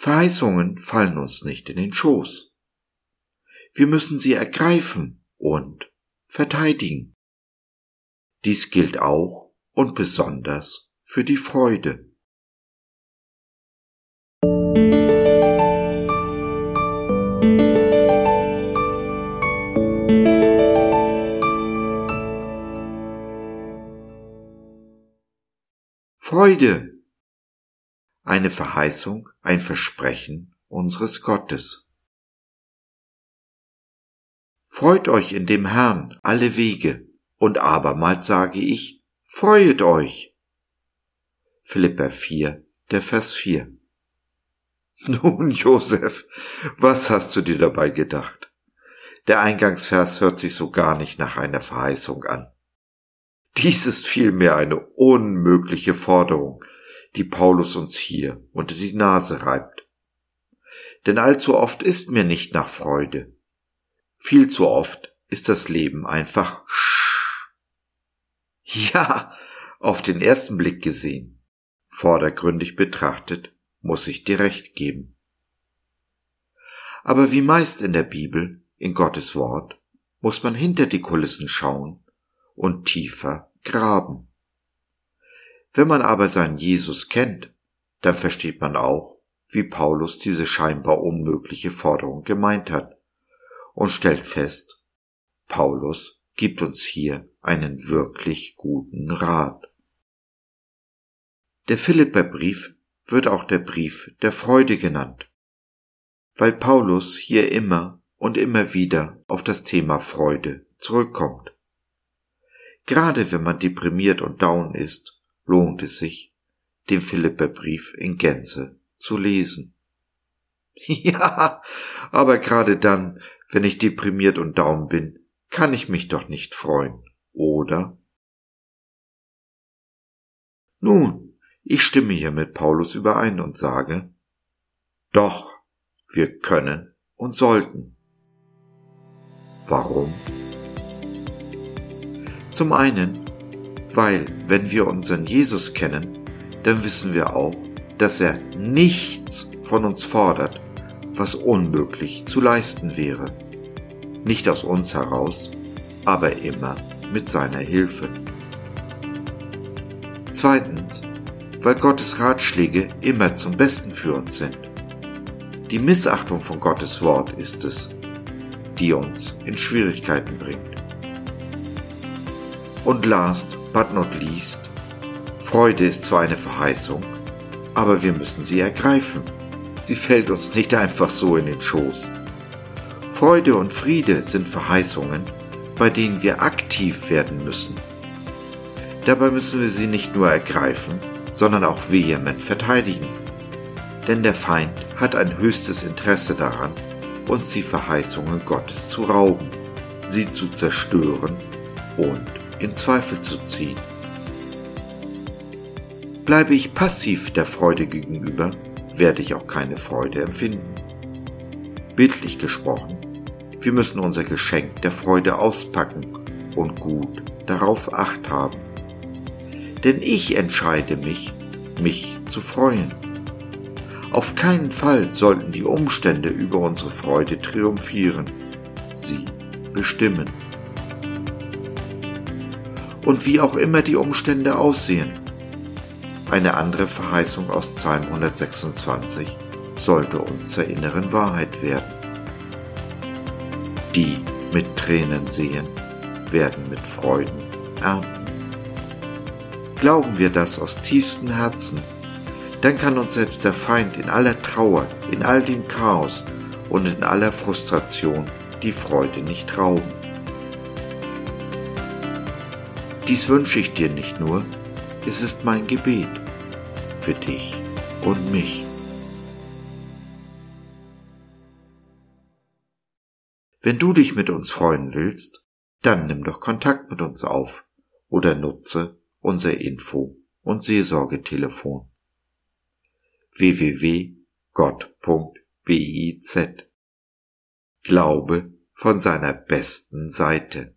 Verheißungen fallen uns nicht in den Schoß. Wir müssen sie ergreifen und verteidigen. Dies gilt auch und besonders für die Freude. Freude. Eine Verheißung, ein Versprechen unseres Gottes. Freut euch in dem Herrn alle Wege, und abermals sage ich, freuet euch. Philippa 4, der Vers 4. Nun, Josef, was hast du dir dabei gedacht? Der Eingangsvers hört sich so gar nicht nach einer Verheißung an. Dies ist vielmehr eine unmögliche Forderung, die Paulus uns hier unter die Nase reibt. Denn allzu oft ist mir nicht nach Freude. Viel zu oft ist das Leben einfach sch. Ja, auf den ersten Blick gesehen, vordergründig betrachtet, muss ich dir recht geben. Aber wie meist in der Bibel, in Gottes Wort, muss man hinter die Kulissen schauen und tiefer graben. Wenn man aber seinen Jesus kennt, dann versteht man auch, wie Paulus diese scheinbar unmögliche Forderung gemeint hat und stellt fest, Paulus gibt uns hier einen wirklich guten Rat. Der Philipperbrief wird auch der Brief der Freude genannt, weil Paulus hier immer und immer wieder auf das Thema Freude zurückkommt. Gerade wenn man deprimiert und down ist, lohnt es sich, den Philipperbrief in Gänze zu lesen. Ja, aber gerade dann, wenn ich deprimiert und down bin, kann ich mich doch nicht freuen, oder? Nun, ich stimme hier mit Paulus überein und sage, doch, wir können und sollten. Warum? Zum einen, weil wenn wir unseren Jesus kennen, dann wissen wir auch, dass er nichts von uns fordert, was unmöglich zu leisten wäre. Nicht aus uns heraus, aber immer mit seiner Hilfe. Zweitens, weil Gottes Ratschläge immer zum Besten für uns sind. Die Missachtung von Gottes Wort ist es, die uns in Schwierigkeiten bringt. Und last but not least, Freude ist zwar eine Verheißung, aber wir müssen sie ergreifen. Sie fällt uns nicht einfach so in den Schoß. Freude und Friede sind Verheißungen, bei denen wir aktiv werden müssen. Dabei müssen wir sie nicht nur ergreifen, sondern auch vehement verteidigen. Denn der Feind hat ein höchstes Interesse daran, uns die Verheißungen Gottes zu rauben, sie zu zerstören und in Zweifel zu ziehen. Bleibe ich passiv der Freude gegenüber, werde ich auch keine Freude empfinden. Bildlich gesprochen, wir müssen unser Geschenk der Freude auspacken und gut darauf acht haben. Denn ich entscheide mich, mich zu freuen. Auf keinen Fall sollten die Umstände über unsere Freude triumphieren, sie bestimmen und wie auch immer die Umstände aussehen. Eine andere Verheißung aus Psalm 126 sollte uns zur inneren Wahrheit werden. Die mit Tränen sehen, werden mit Freuden ernten. Glauben wir das aus tiefstem Herzen, dann kann uns selbst der Feind in aller Trauer, in all dem Chaos und in aller Frustration die Freude nicht rauben. Dies wünsche ich dir nicht nur, es ist mein Gebet für dich und mich. Wenn du dich mit uns freuen willst, dann nimm doch Kontakt mit uns auf oder nutze unser Info- und Seelsorgetelefon www.gott.biz Glaube von seiner besten Seite.